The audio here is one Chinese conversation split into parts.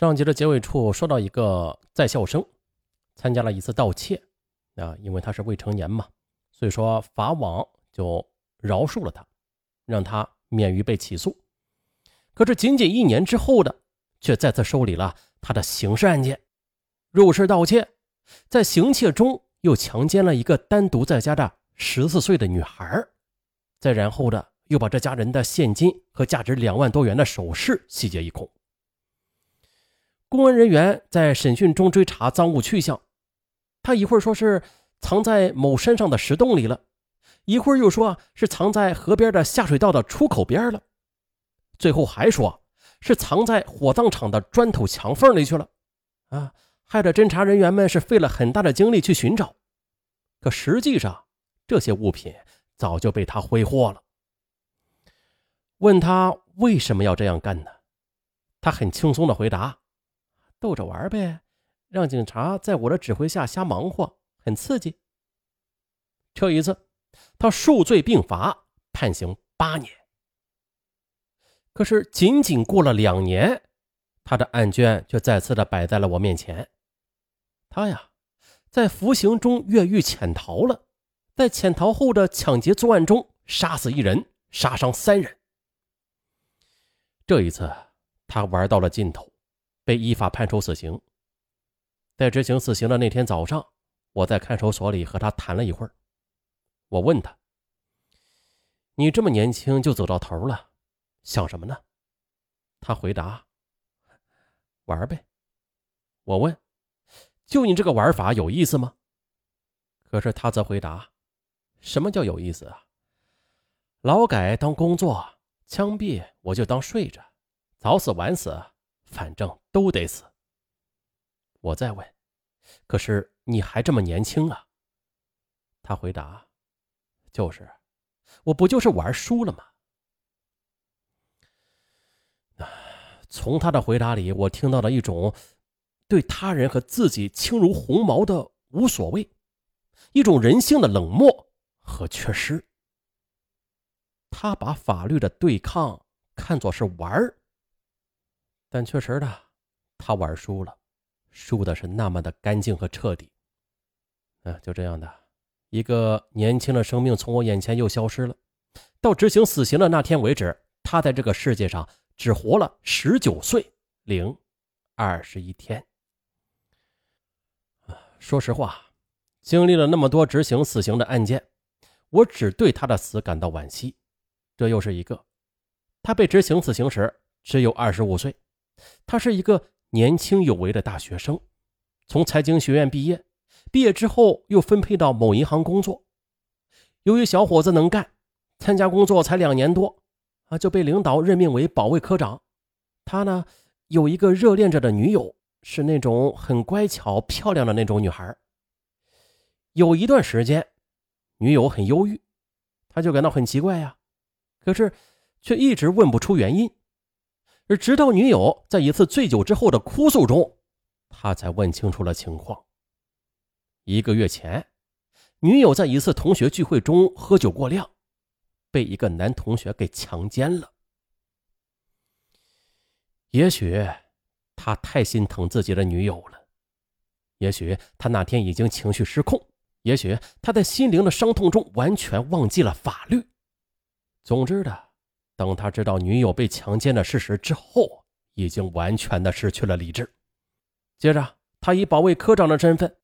上集的结尾处说到一个在校生参加了一次盗窃，啊，因为他是未成年嘛，所以说法网就饶恕了他，让他免于被起诉。可是仅仅一年之后的，却再次受理了他的刑事案件，入室盗窃，在行窃中又强奸了一个单独在家的十四岁的女孩，再然后的又把这家人的现金和价值两万多元的首饰洗劫一空。公安人员在审讯中追查赃物去向，他一会儿说是藏在某山上的石洞里了，一会儿又说是藏在河边的下水道的出口边了，最后还说是藏在火葬场的砖头墙缝里去了，啊，害得侦查人员们是费了很大的精力去寻找，可实际上这些物品早就被他挥霍了。问他为什么要这样干呢？他很轻松的回答。逗着玩呗，让警察在我的指挥下瞎忙活，很刺激。这一次，他数罪并罚，判刑八年。可是，仅仅过了两年，他的案卷却再次的摆在了我面前。他呀，在服刑中越狱潜逃了，在潜逃后的抢劫作案中杀死一人，杀伤三人。这一次，他玩到了尽头。被依法判处死刑。在执行死刑的那天早上，我在看守所里和他谈了一会儿。我问他：“你这么年轻就走到头了，想什么呢？”他回答：“玩呗。”我问：“就你这个玩法有意思吗？”可是他则回答：“什么叫有意思啊？劳改当工作，枪毙我就当睡着，早死晚死。”反正都得死。我再问，可是你还这么年轻啊？他回答：“就是，我不就是玩输了吗？”从他的回答里，我听到了一种对他人和自己轻如鸿毛的无所谓，一种人性的冷漠和缺失。他把法律的对抗看作是玩儿。但确实的，他玩输了，输的是那么的干净和彻底。啊，就这样的一个年轻的生命从我眼前又消失了。到执行死刑的那天为止，他在这个世界上只活了十九岁零二十一天。啊，说实话，经历了那么多执行死刑的案件，我只对他的死感到惋惜。这又是一个，他被执行死刑时只有二十五岁。他是一个年轻有为的大学生，从财经学院毕业，毕业之后又分配到某银行工作。由于小伙子能干，参加工作才两年多，啊就被领导任命为保卫科长。他呢有一个热恋着的女友，是那种很乖巧漂亮的那种女孩。有一段时间，女友很忧郁，他就感到很奇怪呀，可是却一直问不出原因。而直到女友在一次醉酒之后的哭诉中，他才问清楚了情况。一个月前，女友在一次同学聚会中喝酒过量，被一个男同学给强奸了。也许他太心疼自己的女友了，也许他那天已经情绪失控，也许他在心灵的伤痛中完全忘记了法律。总之的。等他知道女友被强奸的事实之后，已经完全的失去了理智。接着，他以保卫科长的身份，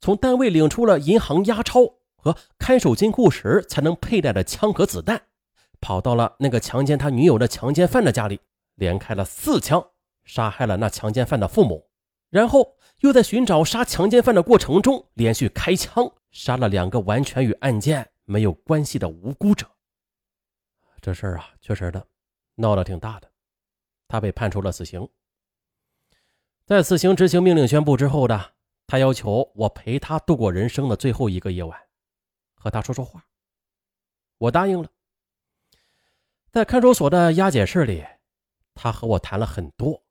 从单位领出了银行押钞和看守金库时才能佩戴的枪和子弹，跑到了那个强奸他女友的强奸犯的家里，连开了四枪，杀害了那强奸犯的父母。然后又在寻找杀强奸犯的过程中，连续开枪杀了两个完全与案件没有关系的无辜者。这事儿啊，确实的，闹得挺大的。他被判处了死刑。在死刑执行命令宣布之后的，他要求我陪他度过人生的最后一个夜晚，和他说说话。我答应了。在看守所的押解室里，他和我谈了很多，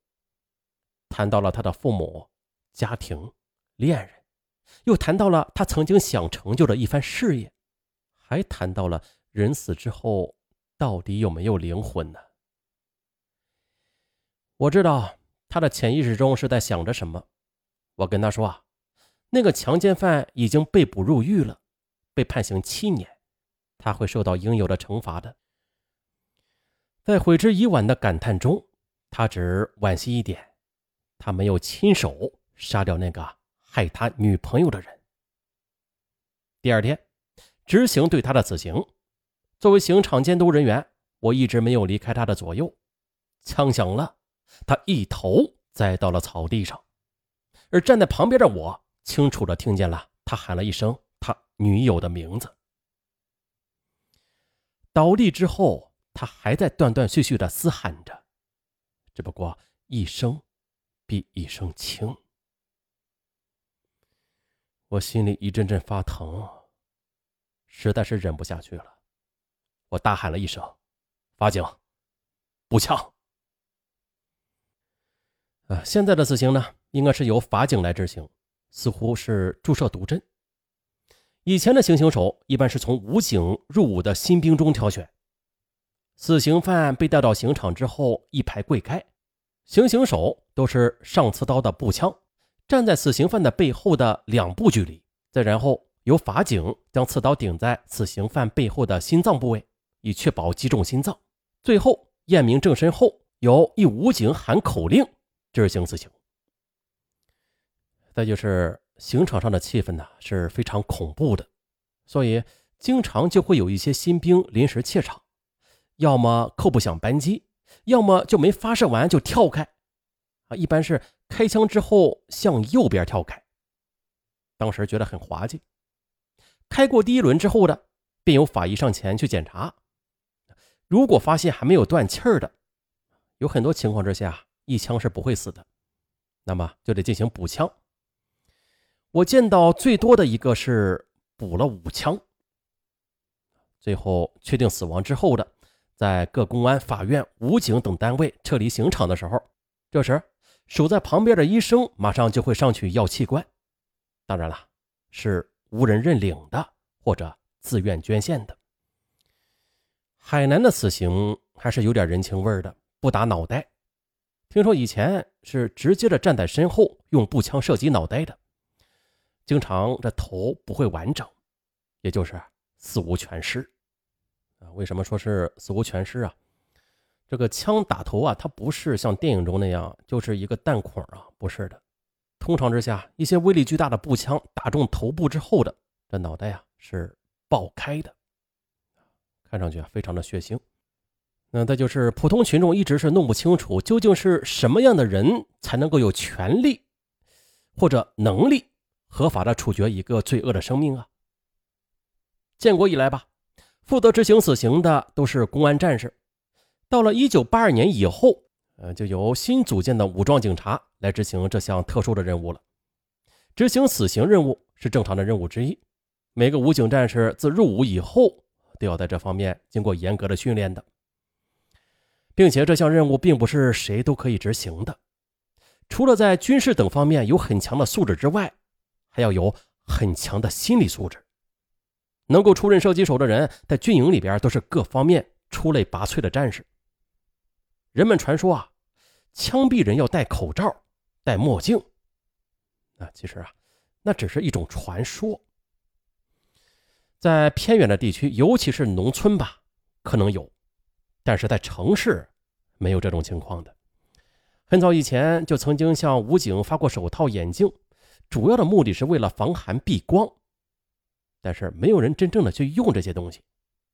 谈到了他的父母、家庭、恋人，又谈到了他曾经想成就的一番事业，还谈到了人死之后。到底有没有灵魂呢？我知道他的潜意识中是在想着什么。我跟他说啊，那个强奸犯已经被捕入狱了，被判刑七年，他会受到应有的惩罚的。在悔之已晚的感叹中，他只惋惜一点，他没有亲手杀掉那个害他女朋友的人。第二天，执行对他的死刑。作为刑场监督人员，我一直没有离开他的左右。枪响了，他一头栽到了草地上。而站在旁边的我，清楚的听见了他喊了一声他女友的名字。倒地之后，他还在断断续续的嘶喊着，只不过一声比一声轻。我心里一阵阵发疼，实在是忍不下去了，我大喊了一声：“法警，步枪！”啊，现在的死刑呢？应该是由法警来执行，似乎是注射毒针。以前的行刑手一般是从武警入伍的新兵中挑选。死刑犯被带到刑场之后，一排跪开，行刑手都是上刺刀的步枪，站在死刑犯的背后的两步距离，再然后由法警将刺刀顶在死刑犯背后的心脏部位，以确保击中心脏。最后验明正身后，由一武警喊口令执行死刑。再就是刑场上的气氛呢是非常恐怖的，所以经常就会有一些新兵临时怯场，要么扣不响扳机，要么就没发射完就跳开，啊，一般是开枪之后向右边跳开。当时觉得很滑稽。开过第一轮之后的，便有法医上前去检查，如果发现还没有断气儿的，有很多情况之下一枪是不会死的，那么就得进行补枪。我见到最多的一个是补了五枪，最后确定死亡之后的，在各公安、法院、武警等单位撤离刑场的时候，这时守在旁边的医生马上就会上去要器官，当然了，是无人认领的或者自愿捐献的。海南的死刑还是有点人情味的，不打脑袋，听说以前是直接的站在身后用步枪射击脑袋的。经常这头不会完整，也就是死无全尸啊。为什么说是死无全尸啊？这个枪打头啊，它不是像电影中那样就是一个弹孔啊，不是的。通常之下，一些威力巨大的步枪打中头部之后的这脑袋啊是爆开的，看上去啊非常的血腥。那再就是普通群众一直是弄不清楚究竟是什么样的人才能够有权利或者能力。合法的处决一个罪恶的生命啊！建国以来吧，负责执行死刑的都是公安战士。到了一九八二年以后，呃，就由新组建的武装警察来执行这项特殊的任务了。执行死刑任务是正常的任务之一，每个武警战士自入伍以后都要在这方面经过严格的训练的，并且这项任务并不是谁都可以执行的，除了在军事等方面有很强的素质之外。还要有很强的心理素质。能够出任射击手的人，在军营里边都是各方面出类拔萃的战士。人们传说啊，枪毙人要戴口罩、戴墨镜。啊，其实啊，那只是一种传说。在偏远的地区，尤其是农村吧，可能有，但是在城市没有这种情况的。很早以前就曾经向武警发过手套、眼镜。主要的目的是为了防寒避光，但是没有人真正的去用这些东西，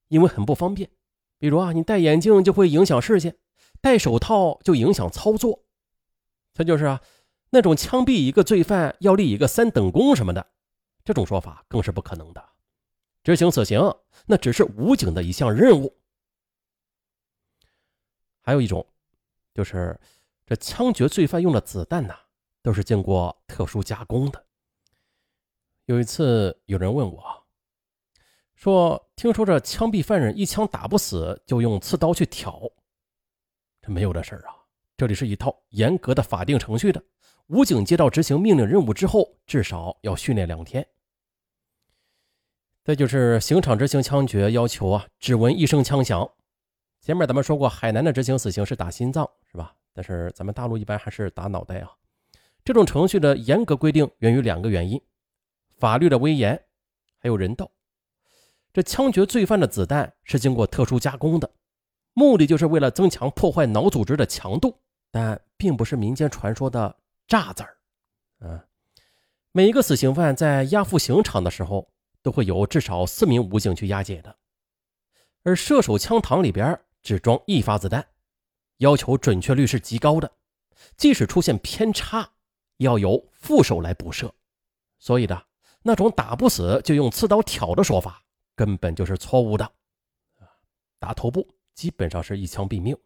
因为很不方便。比如啊，你戴眼镜就会影响视线，戴手套就影响操作。再就是啊，那种枪毙一个罪犯要立一个三等功什么的，这种说法更是不可能的。执行死刑那只是武警的一项任务。还有一种，就是这枪决罪犯用的子弹呐。都是经过特殊加工的。有一次，有人问我，说：“听说这枪毙犯人一枪打不死，就用刺刀去挑，这没有这事儿啊！这里是一套严格的法定程序的。武警接到执行命令任务之后，至少要训练两天。再就是刑场执行枪决要求啊，只闻一声枪响。前面咱们说过，海南的执行死刑是打心脏，是吧？但是咱们大陆一般还是打脑袋啊。这种程序的严格规定源于两个原因：法律的威严，还有人道。这枪决罪犯的子弹是经过特殊加工的，目的就是为了增强破坏脑组织的强度，但并不是民间传说的炸子儿。嗯，每一个死刑犯在押赴刑场的时候，都会有至少四名武警去押解的，而射手枪膛里边只装一发子弹，要求准确率是极高的，即使出现偏差，要由副手来补射。所以的那种打不死就用刺刀挑的说法。根本就是错误的，打头部基本上是一枪毙命，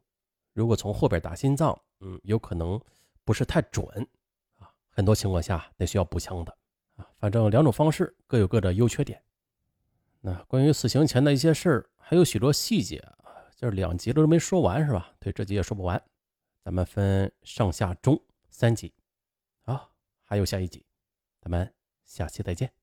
如果从后边打心脏，嗯，有可能不是太准啊，很多情况下得需要补枪的。反正两种方式各有各的优缺点。那关于死刑前的一些事儿，还有许多细节啊，就是两集都没说完是吧？对，这集也说不完，咱们分上下中三集啊，还有下一集，咱们下期再见。